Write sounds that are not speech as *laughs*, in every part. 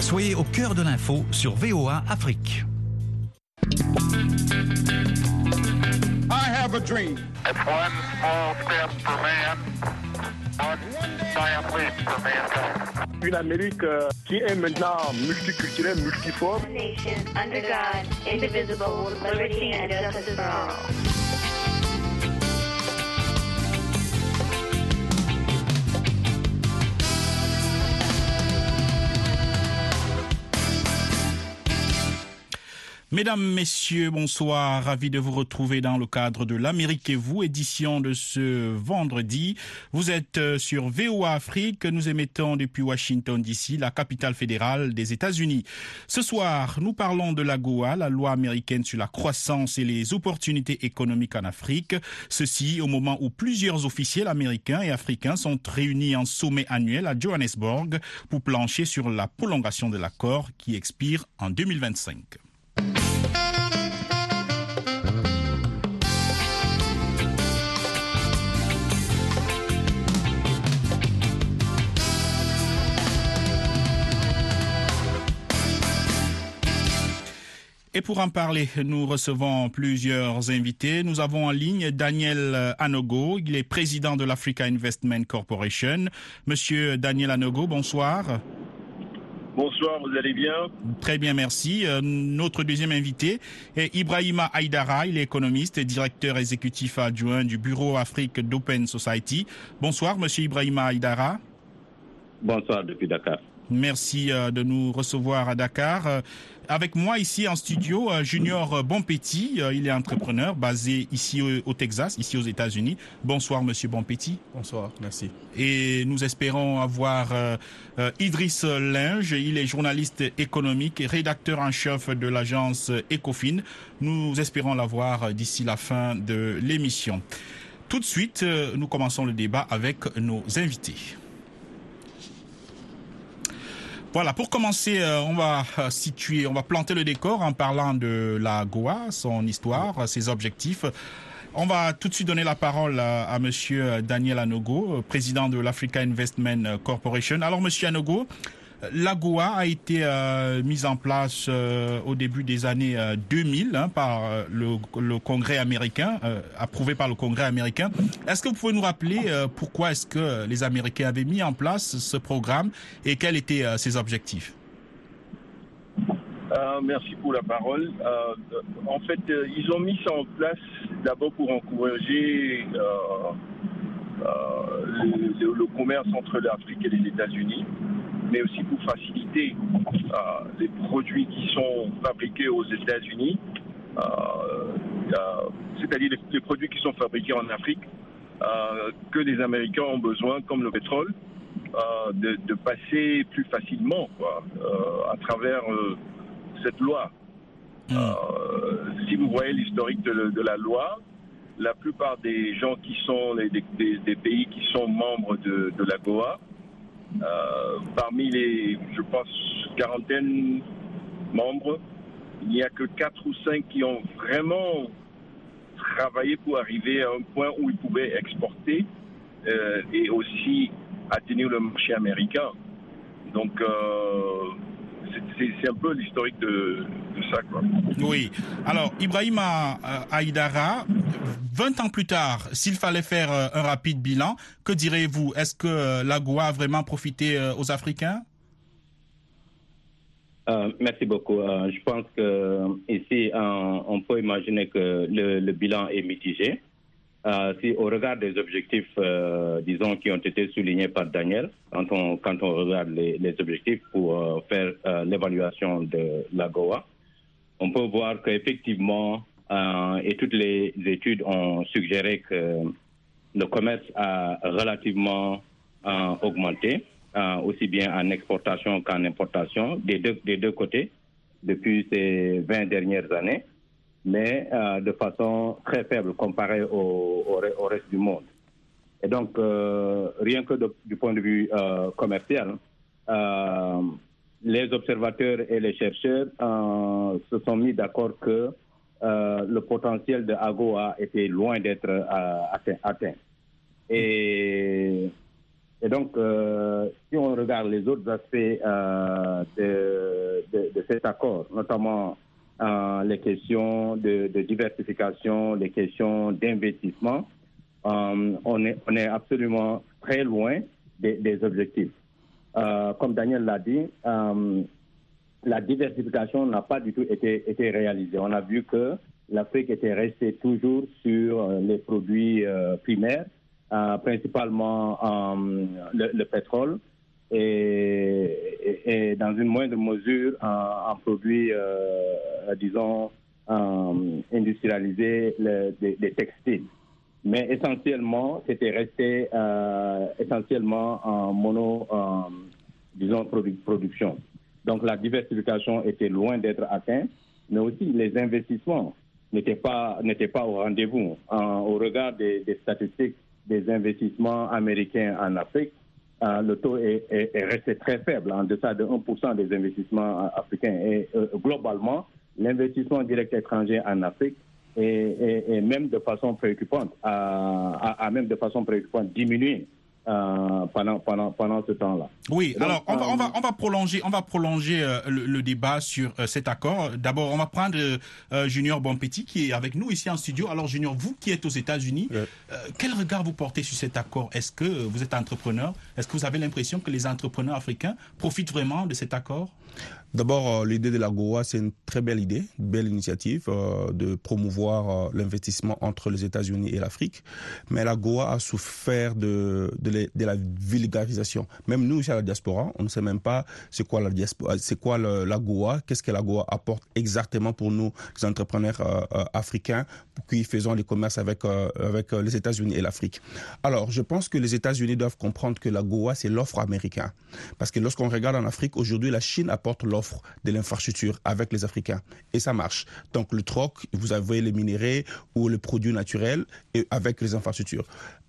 Soyez au cœur de l'info sur VOA Afrique. I have a dream. It's one small step for man, one giant leap for mankind. Une Amérique euh, qui est maintenant multiculturelle, multiforme. nation under God, indivisible, liberty and justice for all. Mesdames, Messieurs, bonsoir. Ravi de vous retrouver dans le cadre de l'Amérique et vous, édition de ce vendredi. Vous êtes euh, sur VOA Afrique. Nous émettons depuis Washington DC, la capitale fédérale des États-Unis. Ce soir, nous parlons de la GOA, la loi américaine sur la croissance et les opportunités économiques en Afrique. Ceci au moment où plusieurs officiels américains et africains sont réunis en sommet annuel à Johannesburg pour plancher sur la prolongation de l'accord qui expire en 2025. Et pour en parler, nous recevons plusieurs invités. Nous avons en ligne Daniel Anogo, il est président de l'Africa Investment Corporation. Monsieur Daniel Anogo, bonsoir. Bonsoir, vous allez bien? Très bien, merci. Euh, notre deuxième invité est Ibrahima Aïdara, il est économiste et directeur exécutif adjoint du Bureau Afrique d'Open Society. Bonsoir, monsieur Ibrahima Aïdara. Bonsoir depuis Dakar. Merci euh, de nous recevoir à Dakar. Euh, Avec moi ici en studio, euh, Junior Bonpetit, il est entrepreneur basé ici au, Texas, ici aux États-Unis. Bonsoir, monsieur Bonpetit. Bonsoir, merci. Et nous espérons avoir Idriss Linge, il est journaliste économique et rédacteur en chef de l'agence Ecofin. Nous espérons l'avoir d'ici la fin de l'émission. Tout de suite, nous commençons le débat avec nos invités. Voilà, pour commencer, euh, on va euh, situer, on va planter le décor en parlant de la Goa, son histoire, ses objectifs. On va tout de suite donner la parole à, à Monsieur Daniel Anogo, euh, président de l'Africa Investment Corporation. Alors, Monsieur Anogo, la Goa a été euh, mise en place euh, au début des années euh, 2000 hein, par euh, le, Congrès américain, euh, approuvé par le Congrès américain. Est-ce que vous pouvez nous rappeler euh, pourquoi est-ce que les Américains avaient mis en place ce programme et quels étaient euh, ses objectifs? Euh, Merci pour la parole. Euh, en fait, euh, ils ont mis ça en place d'abord pour encourager euh, euh, le commerce entre l'Afrique et les États-Unis, mais aussi pour faciliter euh, les produits qui sont fabriqués aux États-Unis, euh, euh, c'est-à-dire les, les produits qui sont fabriqués en Afrique, que les Américains ont besoin, comme le pétrole, de, de passer plus facilement quoi, à travers cette loi. Euh, si vous voyez l'historique de, la loi, la plupart des gens qui sont les, des, des- des pays qui sont membres de, de la Goa, euh, parmi les, je pense, quarantaine membres, il n'y a que quatre ou cinq qui ont vraiment travaillé pour arriver à un point où ils pouvaient exporter euh, et aussi atteindre le marché américain. Donc, euh, c'est- un peu l'historique de, de ça. Quoi. Oui. Alors, Ibrahima euh, Aïdara, 20 ans plus tard, s'il fallait faire euh, un rapide bilan, que direz-vous? Est-ce que euh, la Goa a vraiment profité aux Africains? Euh, merci beaucoup. Euh, je pense que euh, ici, on peut imaginer que le, le bilan est mitigé. Euh, si au regard des objectifs, euh, disons, qui ont été soulignés par Daniel, quand on, quand on regarde les, les objectifs pour euh, faire l'évaluation de la Goa, on peut voir qu'effectivement, et toutes les études ont suggéré que le commerce a relativement augmenté, aussi bien en exportation qu'en importation, des deux, des deux côtés, depuis ces 20 dernières années, mais euh, de façon très faible comparée au, au, re- au reste du monde. Et donc, euh, rien que du point de vue euh, commercial, les observateurs et les chercheurs se sont mis d'accord que le potentiel de AGOA était loin d'être atteint, atteint. Et Et donc, si on regarde les autres aspects de, de, cet accord, notamment euh, les questions de, diversification, les questions d'investissement, euh, on, est, absolument très loin des, objectifs. Euh, comme Daniel l'a dit, la diversification n'a pas du tout été, réalisée. On a vu que l'Afrique était restée toujours sur les produits primaires principalement le, le, pétrole et, dans une moindre mesure en, en produits, euh, disons, industrialisés, le, des, textiles. Mais essentiellement, c'était resté essentiellement en mono, disons, produ production. Donc la diversification était loin d'être atteinte, mais aussi les investissements n'étaient pas, pas au rendez-vous. au regard des statistiques des investissements américains en Afrique, euh, le taux est, est, est, resté très faible, en deçà de 1% des investissements africains. Et euh, globalement, l'investissement direct étranger en Afrique est, est, même de façon préoccupante, a, même de façon préoccupante diminué euh, pendant, pendant, pendant ce temps-là. Oui, Donc, alors on va, on, va, on va prolonger, on va prolonger euh, le, le, débat sur euh, cet accord. D'abord, on va prendre euh, Junior Bonpetit qui est avec nous ici en studio. Alors Junior, vous qui êtes aux États-Unis, ouais. quel regard vous portez sur cet accord? Est-ce que vous êtes entrepreneur? Est-ce que vous avez l'impression que les entrepreneurs africains profitent vraiment de cet accord? D'abord, euh, l'idée de la Goa, c'est une très belle idée, une belle initiative euh, de promouvoir euh, l'investissement entre les États-Unis et l'Afrique. Mais la Goa a souffert de, de, la vulgarisation. Même nous, à la diaspora, on ne sait même pas c'est quoi la diaspora, c'est quoi la Goa, qu'est-ce que la Goa apporte exactement pour nous, les entrepreneurs africains, qui faisons les commerces avec, avec les États-Unis et l'Afrique. Alors, je pense que les États-Unis doivent comprendre que la Goa, c'est l'offre américaine. Parce que lorsqu'on regarde en Afrique, aujourd'hui, la Chine apporte l'offre de l'infrastructure avec les Africains. Et ça marche. Donc le troc, vous avez les minéraux ou les produits naturels et avec les infrastructures.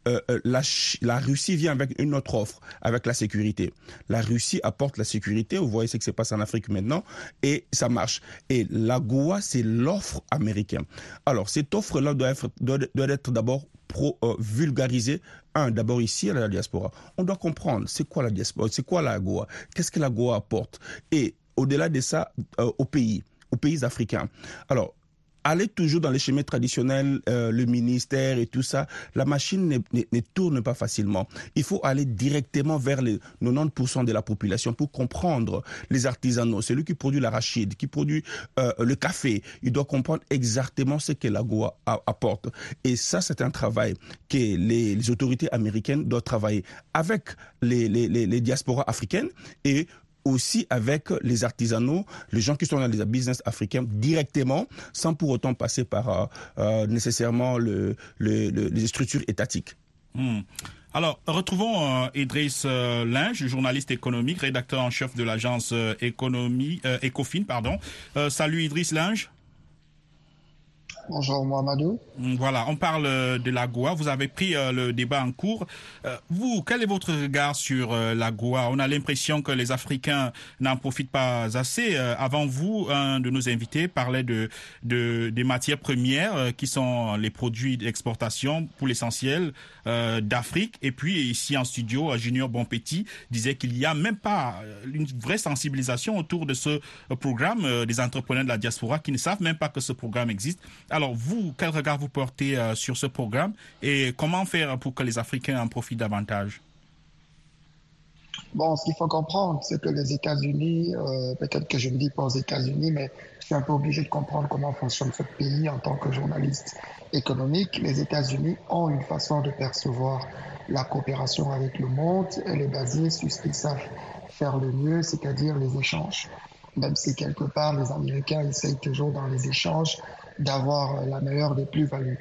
Euh, la, la, Russie vient avec une autre offre, avec la sécurité. La Russie apporte la sécurité, vous voyez ce qui se passe en Afrique maintenant, et ça marche. Et la Goa, c'est l'offre américaine. Alors, cette offre-là doit être, doit, doit être d'abord pro, euh, vulgarisée. Un, d'abord ici à la diaspora. On doit comprendre c'est quoi la diaspora, c'est quoi la Goa, qu'est-ce que la Goa apporte. Et au-delà de ça, euh, aux pays, aux pays africains. Alors, aller toujours dans les schémas traditionnels, euh, le ministère et tout ça, la machine ne, ne, ne, tourne pas facilement. Il faut aller directement vers les 90% de la population pour comprendre les artisanaux. Celui qui produit l'arachide, qui produit euh, le café, il doit comprendre exactement ce que la Goa apporte. Et ça, c'est un travail que les, les, autorités américaines doivent travailler avec les, les, les diasporas africaines et aussi avec les artisanaux, les gens qui sont dans les business africains directement, sans pour autant passer par euh, euh, nécessairement le, le, le, les structures étatiques. Mmh. Alors, retrouvons euh, Idriss euh, Linge, journaliste économique, rédacteur en chef de l'agence économie Ecofin, pardon. salut Idriss Linge. Bonjour Mohamedou. Voilà, on parle de la Goa. Vous avez pris euh, le débat en cours. Euh, vous, quel est votre regard sur euh, la Goa? On a l'impression que les Africains n'en profitent pas assez. avant vous, un de nos invités parlait de, de des matières premières qui sont les produits d'exportation pour l'essentiel d'Afrique. Et puis ici en studio, Junior Bonpetit disait qu'il n'y a même pas une vraie sensibilisation autour de ce programme des entrepreneurs de la diaspora qui ne savent même pas que ce programme existe. Alors vous, quel regard vous portez euh, sur ce programme et comment faire pour que les Africains en profitent davantage? Bon, ce qu'il faut comprendre, c'est que les États-Unis, euh, peut-être que je ne dis pas aux États-Unis, mais je suis un peu obligé de comprendre comment fonctionne ce pays en tant que journaliste économique. Les États-Unis ont une façon de percevoir la coopération avec le monde. Elle est basée sur ce qu'ils savent faire le mieux, c'est-à-dire les échanges. Même si quelque part les Américains essayent toujours dans les échanges d'avoir la meilleure des plus-values.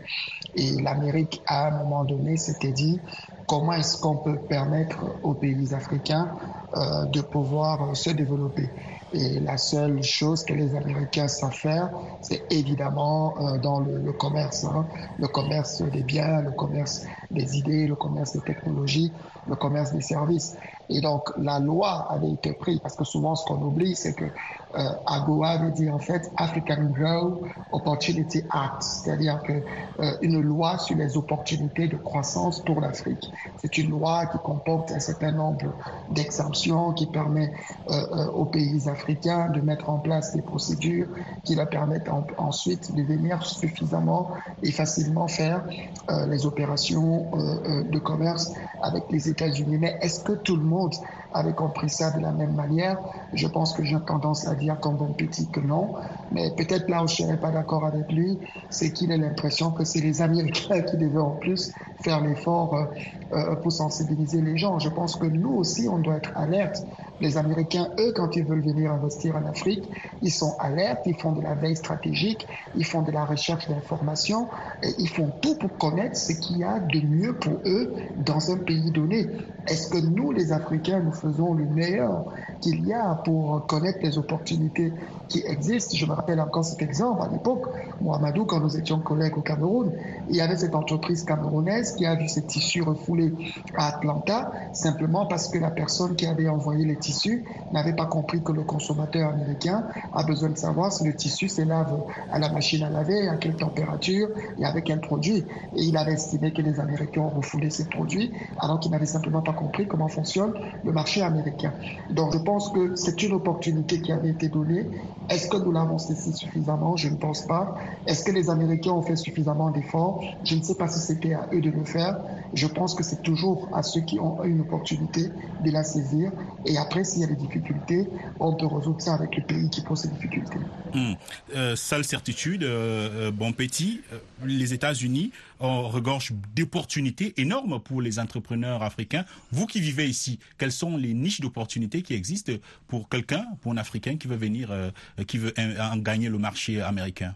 Et l'Amérique, à un moment donné, s'était dit comment est-ce qu'on peut permettre aux pays africains euh, de pouvoir se développer? Et la seule chose que les Américains savent faire, c'est évidemment euh, dans le, le commerce, hein. le commerce des biens, le commerce des idées, le commerce des technologies, le commerce des services. Et donc la loi avait été prise parce que souvent ce qu'on oublie, c'est que euh, AGOA veut dire en fait African Grow Opportunity Act, c'est-à-dire que euh, une loi sur les opportunités de croissance pour l'Afrique. C'est une loi qui comporte un certain nombre d'exemptions qui permet euh, euh, aux pays africains de mettre en place des procédures qui leur permettent en- ensuite de venir suffisamment et facilement faire euh, les opérations euh, euh, de commerce avec les États-Unis. Mais est-ce que tout le monde avait compris ça de la même manière? Je pense que j'ai tendance à dire comme bon petit que non. Mais peut-être là où je ne serais pas d'accord avec lui, c'est qu'il a l'impression que c'est les Américains *laughs* qui devaient en plus faire l'effort pour sensibiliser les gens. Je pense que nous aussi, on doit être alerte. Les Américains, eux, quand ils veulent venir investir en Afrique, ils sont alertes, ils font de la veille stratégique, ils font de la recherche d'informations, ils font tout pour connaître ce qu'il y a de mieux pour eux dans un pays donné. Est-ce que nous, les Africains, nous faisons le meilleur qu'il y a pour connaître les opportunités qui existent? Je me rappelle encore cet exemple à l'époque, Mohamedou, quand nous étions collègues au Cameroun, il y avait cette entreprise camerounaise qui a vu ses tissus refoulés à Atlanta, simplement parce que la personne qui avait envoyé les tissus n'avait pas compris que le consommateur américain a besoin de savoir si le tissu se lave à la machine à laver, à quelle température et avec quel produit. Et il avait estimé que les Américains ont refoulé ces produits, alors qu'ils n'avaient simplement pas compris comment fonctionne le marché américain. Donc je pense que c'est une opportunité qui avait été donnée. Est-ce que nous l'avons saisi suffisamment? Je ne pense pas. Est-ce que les Américains ont fait suffisamment d'efforts? Je ne sais pas si c'était à eux de le faire. Je pense que c'est toujours à ceux qui ont une opportunité de la saisir. Et après, s'il y a des difficultés, on peut résoudre ça avec le pays qui pose ces difficultés. Hum. Euh, seule certitude, euh, euh, bon petit, euh, les États-Unis regorgent d'opportunités énormes pour les entrepreneurs africains. Vous qui vivez ici, quelles sont les niches d'opportunités qui existent pour quelqu'un, pour un Africain qui veut venir, euh, qui veut en, en gagner le marché américain?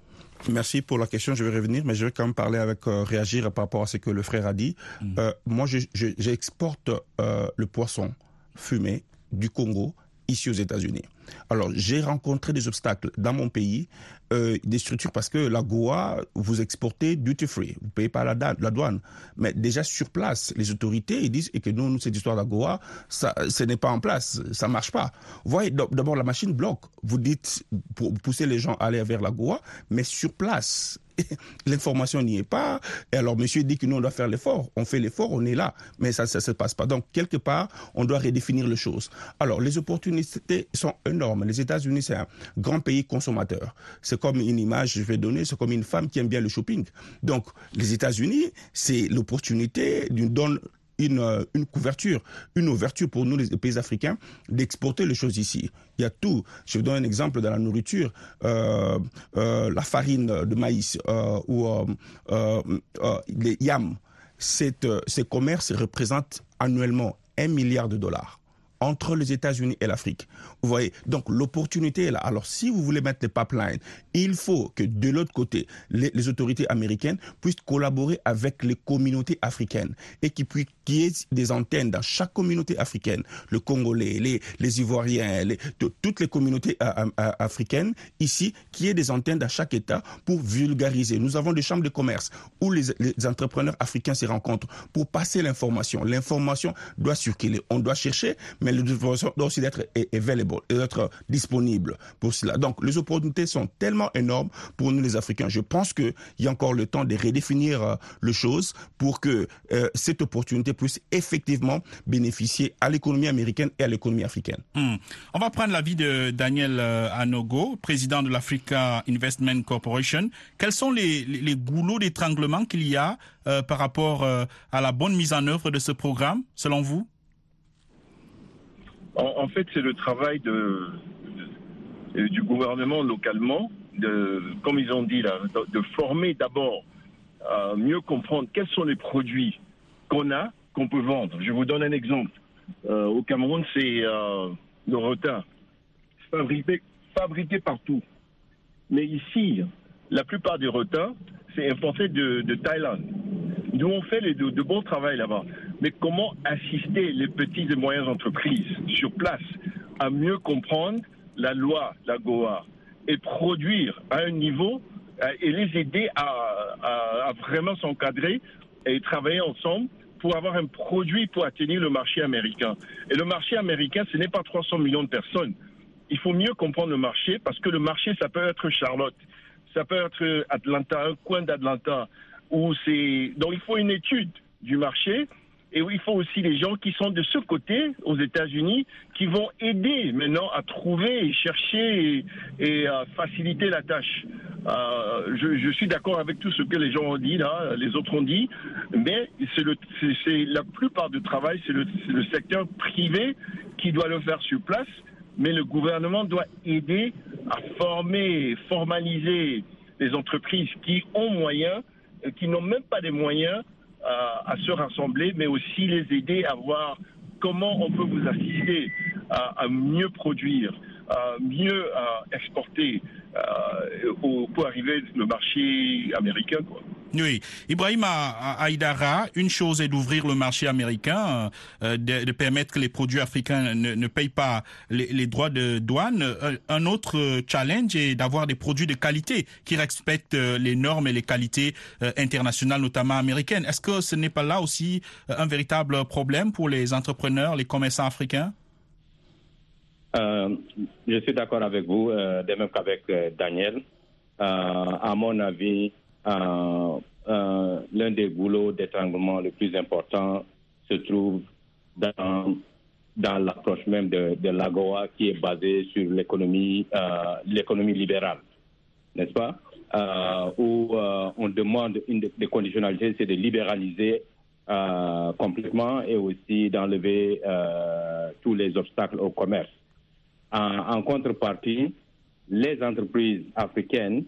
Merci pour la question. Je vais revenir, mais je vais quand même parler avec euh, réagir par rapport à ce que le frère a dit. Euh, moi, je- je- j'exporte euh, le poisson fumé du Congo ici aux États-Unis. Alors, j'ai rencontré des obstacles dans mon pays, euh, des structures parce que la Goa, vous exportez duty free, vous payez pas la, douane. Mais déjà sur place, les autorités ils disent et que nous, nous, cette histoire de la Goa, ça, ce n'est pas en place, ça marche pas. Vous voyez, d'ab- d'abord la machine bloque. Vous dites pour pousser les gens à aller vers la Goa, mais sur place, *laughs* l'information n'y est pas. Et alors, monsieur dit que nous, on doit faire l'effort. On fait l'effort, on est là. Mais ça, ça se passe pas. Donc, quelque part, on doit redéfinir les choses. Alors, les opportunités sont énormes. Les États-Unis, c'est un grand pays consommateur. C'est comme une image, je vais donner, c'est comme une femme qui aime bien le shopping. Donc, les États-Unis, c'est l'opportunité d'une donne une, euh, une couverture, une ouverture pour nous, les pays africains, d'exporter les choses ici. Il y a tout. Je vous donne un exemple dans la nourriture. Euh, euh, la farine de maïs ou les yams. Cette, ces commerces représentent annuellement un milliard de dollars entre les États-Unis et l'Afrique. Vous voyez, donc l'opportunité est là. Alors si vous voulez mettre les pipelines, il faut que de l'autre côté, les, les autorités américaines puissent collaborer avec les communautés africaines et qu'il puisse qu'il y ait des antennes dans chaque communauté africaine, le Congolais, les, les Ivoiriens, les, toutes les communautés africaines ici, qu'il y ait des antennes dans chaque État pour vulgariser. Nous avons des chambres de commerce où les, les entrepreneurs africains se rencontrent pour passer l'information. L'information doit circuler. On doit chercher, mais l'information doit aussi être available, être disponible pour cela. Donc, les opportunités sont tellement énormes pour nous les Africains. Je pense qu'il y a encore le temps de redéfinir euh, les choses pour que euh, cette opportunité puisse effectivement bénéficier à l'économie américaine et à l'économie africaine. Hum. On va prendre l'avis de Daniel euh, Anogo, président de l'Africa Investment Corporation. Quels sont les, les, les goulots d'étranglement qu'il y a euh, par rapport euh, à la bonne mise en œuvre de ce programme, selon vous? En, en fait, c'est le travail de, de- du gouvernement localement, de, comme ils ont dit là, de, de former d'abord, à mieux comprendre quels sont les produits qu'on a, qu'on peut vendre. Je vous donne un exemple. Euh, au Cameroun, c'est euh, le retard, fabriqué, fabriqué partout. Mais ici, la plupart des retards, c'est importé de, de Thaïlande. Nous, on fait les, de, bons travail là-bas. mais comment assister les petites et moyennes entreprises sur place à mieux comprendre la loi, la GOA, et produire à un niveau euh, et les aider à vraiment s'encadrer et travailler ensemble pour avoir un produit pour atteindre le marché américain. Et le marché américain, ce n'est pas 300 millions de personnes. Il faut mieux comprendre le marché parce que le marché, ça peut être Charlotte, ça peut être Atlanta, un coin d'Atlanta. Donc il faut une étude du marché. Et il faut aussi les gens qui sont de ce côté, aux États-Unis, qui vont aider maintenant à trouver et chercher et, et, euh, faciliter la tâche. Euh, je, suis d'accord avec tout ce que les gens ont dit là, les autres ont dit, mais c'est la plupart du travail, c'est le, secteur privé qui doit le faire sur place, mais le gouvernement doit aider à former, formaliser les entreprises qui ont moyens, euh, qui n'ont même pas des moyens à, à se rassembler, mais aussi les aider à voir comment on peut vous assister à, mieux produire, mieux à exporter euh, pour arriver le marché américain. Oui, Ibrahim Aïdara, une chose est d'ouvrir le marché américain, euh, de, permettre que les produits africains ne, payent pas les, droits de douane. Euh, Un autre euh, challenge est d'avoir des produits de qualité qui respectent euh, les normes et les qualités euh, internationales, notamment américaines. Est-ce que ce n'est pas là aussi euh, un véritable problème pour les entrepreneurs, les commerçants africains? Euh, je suis d'accord avec vous, euh, de même qu'avec euh, Daniel. À mon avis, l'un des boulots d'étranglement le plus important se trouve dans, dans l'approche même de, de l'AGOA qui est basée sur l'économie l'économie libérale, n'est-ce pas? Où on demande une des conditionnalités, c'est de libéraliser complètement et aussi d'enlever tous les obstacles au commerce. En, contrepartie, les entreprises africaines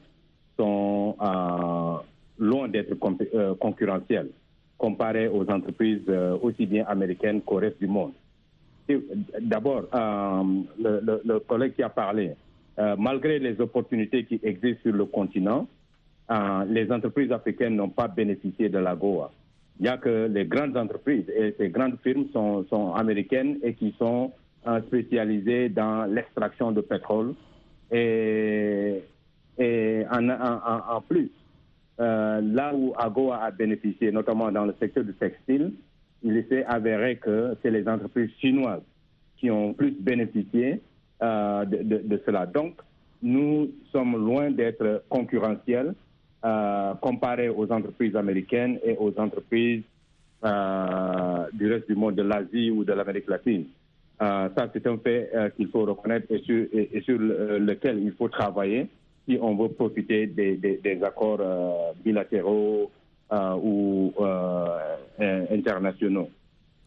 sont euh, loin d'être euh, concurrentielles comparées aux entreprises euh, aussi bien américaines qu'au reste du monde. D'abord, le, collègue qui a parlé, malgré les opportunités qui existent sur le continent, les entreprises africaines n'ont pas bénéficié de la GOA. Il n'y a que les grandes entreprises et ces grandes firmes sont, sont américaines et qui sont spécialisées dans l'extraction de pétrole. Et, et en, plus, euh, là où AGOA a bénéficié, notamment dans le secteur du textile, il s'est avéré que c'est les entreprises chinoises qui ont plus bénéficié euh, de, cela. Donc, nous sommes loin d'être concurrentiels euh, comparés aux entreprises américaines et aux entreprises du reste du monde, de l'Asie ou de l'Amérique latine. Euh, ça, c'est un fait euh, qu'il faut reconnaître et sur, et- et sur le- euh, lequel il faut travailler si on veut profiter des, des- des accords bilatéraux ou internationaux.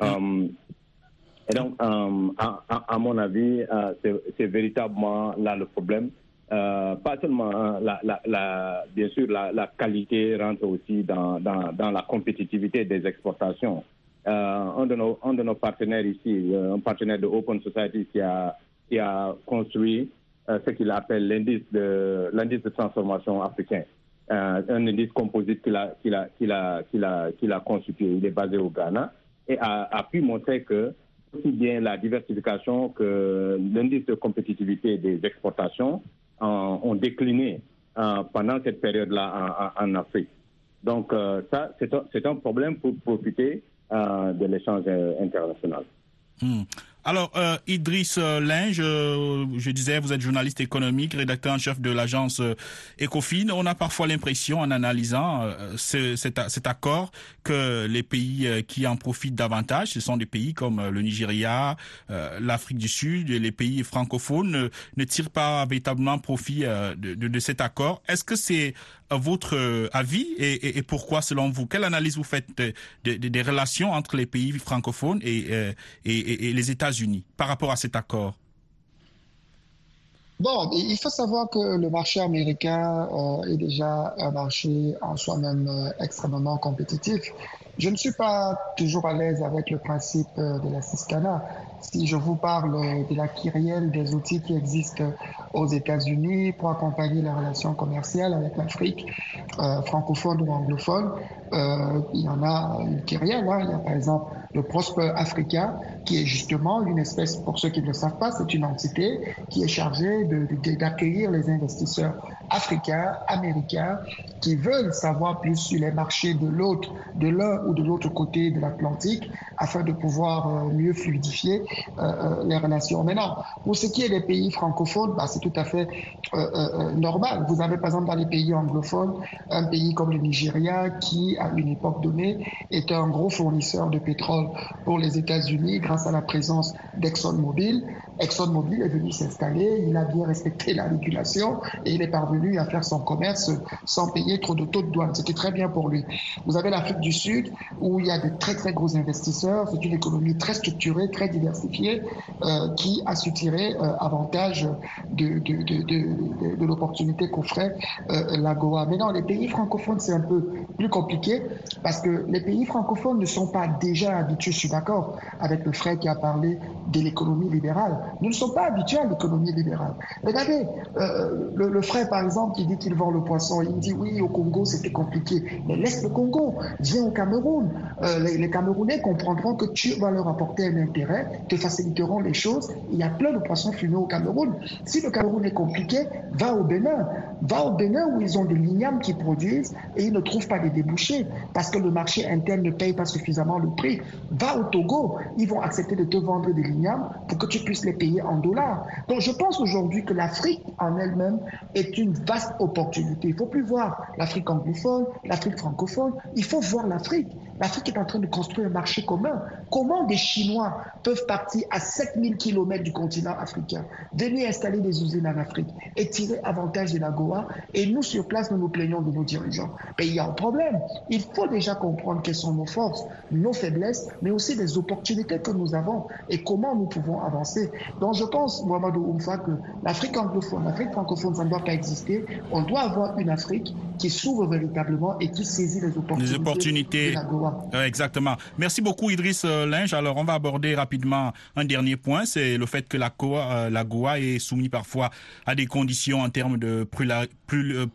Euh, et donc, euh, à, à- à mon avis, c'est- véritablement là le problème. Pas seulement hein, la, la- la- bien sûr la, la qualité rentre aussi dans, dans, dans la compétitivité des exportations. Euh, un, de nos, partenaires ici, euh, un partenaire de Open Society qui a, construit euh, ce qu'il appelle l'indice de, transformation africain. Un indice composite qu'il a, constitué. Il est basé au Ghana et a, pu montrer que aussi bien la diversification que l'indice de compétitivité des exportations ont décliné pendant cette période-là en, Afrique. Donc ça, c'est un, un problème pour profiter de l'échange euh, international. Hmm. Alors, euh, Idriss euh, Linge, euh, je disais, vous êtes journaliste économique, rédacteur en chef de l'agence euh, Ecofin. On a parfois l'impression, en analysant euh, ce- cet, cet accord, que les pays euh, qui en profitent davantage, ce sont des pays comme le Nigeria, l'Afrique du Sud, et les pays francophones, ne, tirent pas véritablement profit de, de- de cet accord. Est-ce que c'est votre avis et, et- et pourquoi, selon vous? Quelle analyse vous faites de- de- de- des relations entre les pays francophones et, et- les Par rapport à cet accord? Bon, il faut savoir que le marché américain euh, est déjà un marché en soi-même euh, extrêmement compétitif. Je ne suis pas toujours à l'aise avec le principe euh, de la Ciscana. Si je vous parle de la kyrielle des outils qui existent aux États-Unis pour accompagner les relations commerciales avec l'Afrique, francophone ou anglophone, il y en a une kyrielle. Hein. Il y a par exemple le Prosper Africa, qui est justement une espèce, pour ceux qui ne le savent pas, c'est une entité qui est chargée d'accueillir les investisseurs africains, américains, qui veulent savoir plus sur les marchés de l'autre, de l'un ou de l'autre côté de l'Atlantique, afin de pouvoir euh, mieux fluidifier euh, euh, les relations. Maintenant, pour ce qui est des pays francophones, bah, c'est tout à fait normal. Vous avez par exemple dans les pays anglophones un pays comme le Nigeria qui, à une époque donnée, était un gros fournisseur de pétrole pour les États-Unis grâce à la présence d'ExxonMobil. ExxonMobil est venu s'installer, il a bien respecté la régulation et il est parvenu à faire son commerce sans payer trop de taux de douane. C'était très bien pour lui. Vous avez l'Afrique du Sud où il y a de très très gros investisseurs. C'est une économie très structurée, très diversifiée euh, qui a su tirer euh, avantage de, l'opportunité qu'offrait euh, la Goa. Mais dans les pays francophones, c'est un peu plus compliqué parce que les pays francophones ne sont pas déjà je suis d'accord avec le frère qui a parlé de l'économie libérale. Nous ne sommes pas habitués à l'économie libérale. Regardez, euh, le, frère, par exemple, qui dit qu'il vend le poisson, il dit oui, au Congo, c'était compliqué. Mais laisse le Congo, viens au Cameroun. Euh, les, Camerounais comprendront que tu vas leur apporter un intérêt, te faciliteront les choses. Il y a plein de poissons fumés au Cameroun. Si le Cameroun est compliqué, va au Bénin. Va au Bénin où ils ont des lignames qui produisent et ils ne trouvent pas des débouchés parce que le marché interne ne paye pas suffisamment le prix. Va au Togo, ils vont accepter de te vendre des lignames pour que tu puisses les payer en dollars. Donc je pense aujourd'hui que l'Afrique en elle-même est une vaste opportunité. Il ne faut plus voir l'Afrique anglophone, l'Afrique francophone, il faut voir l'Afrique. L'Afrique est en train de construire un marché commun. Comment des Chinois peuvent partir à 7000 km du continent africain, venir installer des usines en Afrique et tirer avantage de la Goa? Et nous, sur place, nous nous plaignons de nos dirigeants. Mais il y a un problème. Il faut déjà comprendre quelles sont nos forces, nos faiblesses, mais aussi les opportunités que nous avons et comment nous pouvons avancer. Donc je pense, Mohamed Oumfa, que l'Afrique anglophone, l'Afrique francophone, ça ne doit pas exister. On doit avoir une Afrique qui s'ouvre véritablement et qui saisit les opportunités, les opportunités. de la Goa. Euh, exactement. Merci beaucoup Idriss euh, Linge. Alors on va aborder rapidement un dernier point, c'est le fait que la Goa, euh, est soumise parfois à des conditions en termes de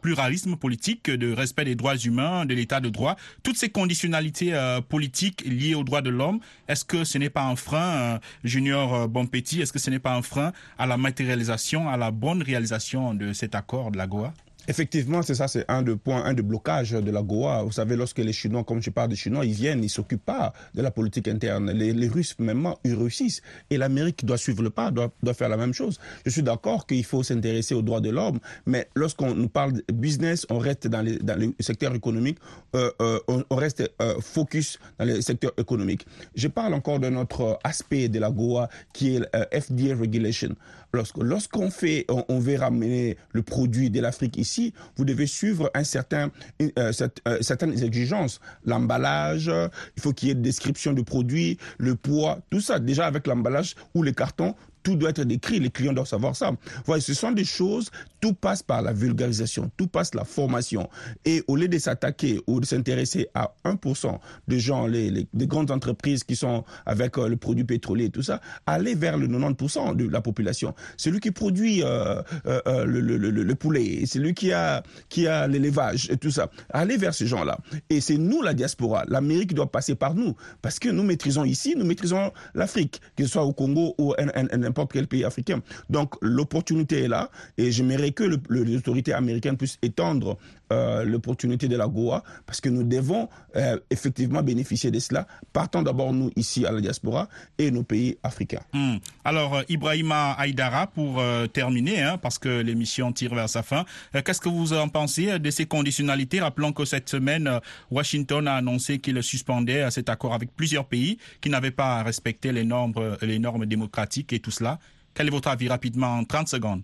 pluralisme politique, de respect des droits humains, de l'état de droit. Toutes ces conditionnalités politiques liées aux droits de l'homme, est-ce que ce n'est pas un frein, Junior Bonpetit, est-ce que ce n'est pas un frein à la matérialisation, à la bonne réalisation de cet accord de la Goa? Effectivement, c'est ça, c'est un des points, un des blocages de la Goa. Vous savez, lorsque les Chinois, comme je parle des Chinois, ils viennent, ils s'occupent pas de la politique interne. Les, Russes, même, ils réussissent. Et l'Amérique doit suivre le pas, doit, faire la même chose. Je suis d'accord qu'il faut s'intéresser aux droits de l'homme, mais lorsqu'on nous parle de business, on reste dans, les, dans le secteur économique, euh, euh, on, on, reste euh, focus dans le secteur économique. Je parle encore d'un autre aspect de la Goa qui est euh, FDA regulation. Lorsqu'on fait, on, veut ramener le produit de l'Afrique ici, vous devez suivre un certain, euh, euh, certaines exigences. L'emballage, il faut qu'il y ait une description du produit, le poids, tout ça. Déjà avec l'emballage ou les cartons, tout doit être décrit, les clients doivent savoir ça. Voilà, ce sont des choses, tout passe par la vulgarisation, tout passe la formation. Et au lieu de s'attaquer ou de s'intéresser à 1% de gens, les, grandes entreprises qui sont avec euh, le produit pétrolier et tout ça, aller vers le 90% de la population. Celui qui produit euh, euh, euh, le, le, le, le, poulet, celui qui a, qui a l'élevage et tout ça, aller vers ces gens-là. Et c'est nous, la diaspora. L'Amérique doit passer par nous. Parce que nous maîtrisons ici, nous maîtrisons l'Afrique, que ce soit au Congo ou en, en n'importe quel pays africain. Donc l'opportunité est là et j'aimerais que le, le, les autorités américaines puissent étendre euh, l'opportunité de la Goa parce que nous devons euh, effectivement bénéficier de cela, partant d'abord nous ici à la diaspora et nos pays africains. Hum. Alors euh, Ibrahima Aïdara, pour terminer, hein, parce que l'émission tire vers sa fin, qu'est-ce que vous en pensez de ces conditionnalités? Rappelons que cette semaine, Washington a annoncé qu'il suspendait cet accord avec plusieurs pays qui n'avaient pas respecté les normes, les normes démocratiques et tout cela. Quel est votre avis rapidement? En 30 secondes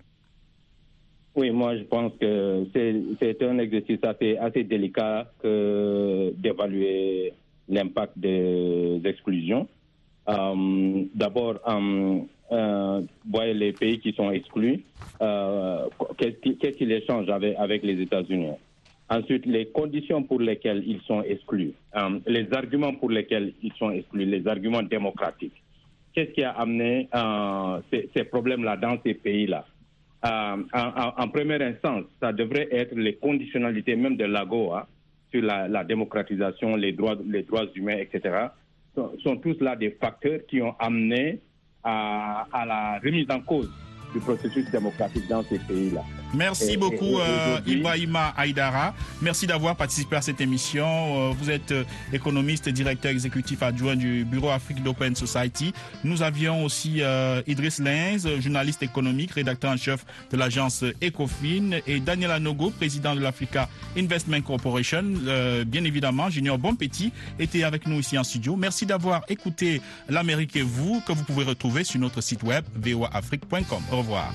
oui, moi je pense que c'est un exercice assez, assez délicat d'évaluer l'impact des exclusions. Euh, D'abord, euh, euh, voyez les pays qui sont exclus, qu'est-ce qu'ils échangent avec, les États-Unis? Ensuite, les conditions pour lesquelles ils sont exclus, les arguments pour lesquels ils sont exclus, les arguments démocratiques. Qu'est-ce qui a amené ces problèmes-là dans ces pays-là? Euh, en, première instance, ça devrait être les conditionnalités même de l'AGOA sur la, démocratisation, les droits, les droits humains, etc. sont, sont tous là des facteurs qui ont amené à la remise en cause du processus démocratique dans ces pays-là. Merci Et- beaucoup, et- euh, Ibrahima Aïdara. Merci d'avoir participé à cette émission. Euh, vous êtes euh, économiste et directeur exécutif adjoint du Bureau Afrique d'Open Society. Nous avions aussi euh, Idriss Lenz, journaliste économique, rédacteur en chef de l'agence Ecofin, et Daniel Anogo, président de l'Africa Investment Corporation. Euh, bien évidemment, Junior Bonpetit était avec nous ici en studio. Merci d'avoir écouté l'Amérique et vous, que vous pouvez retrouver sur notre site web voaafrique.com. Au revoir.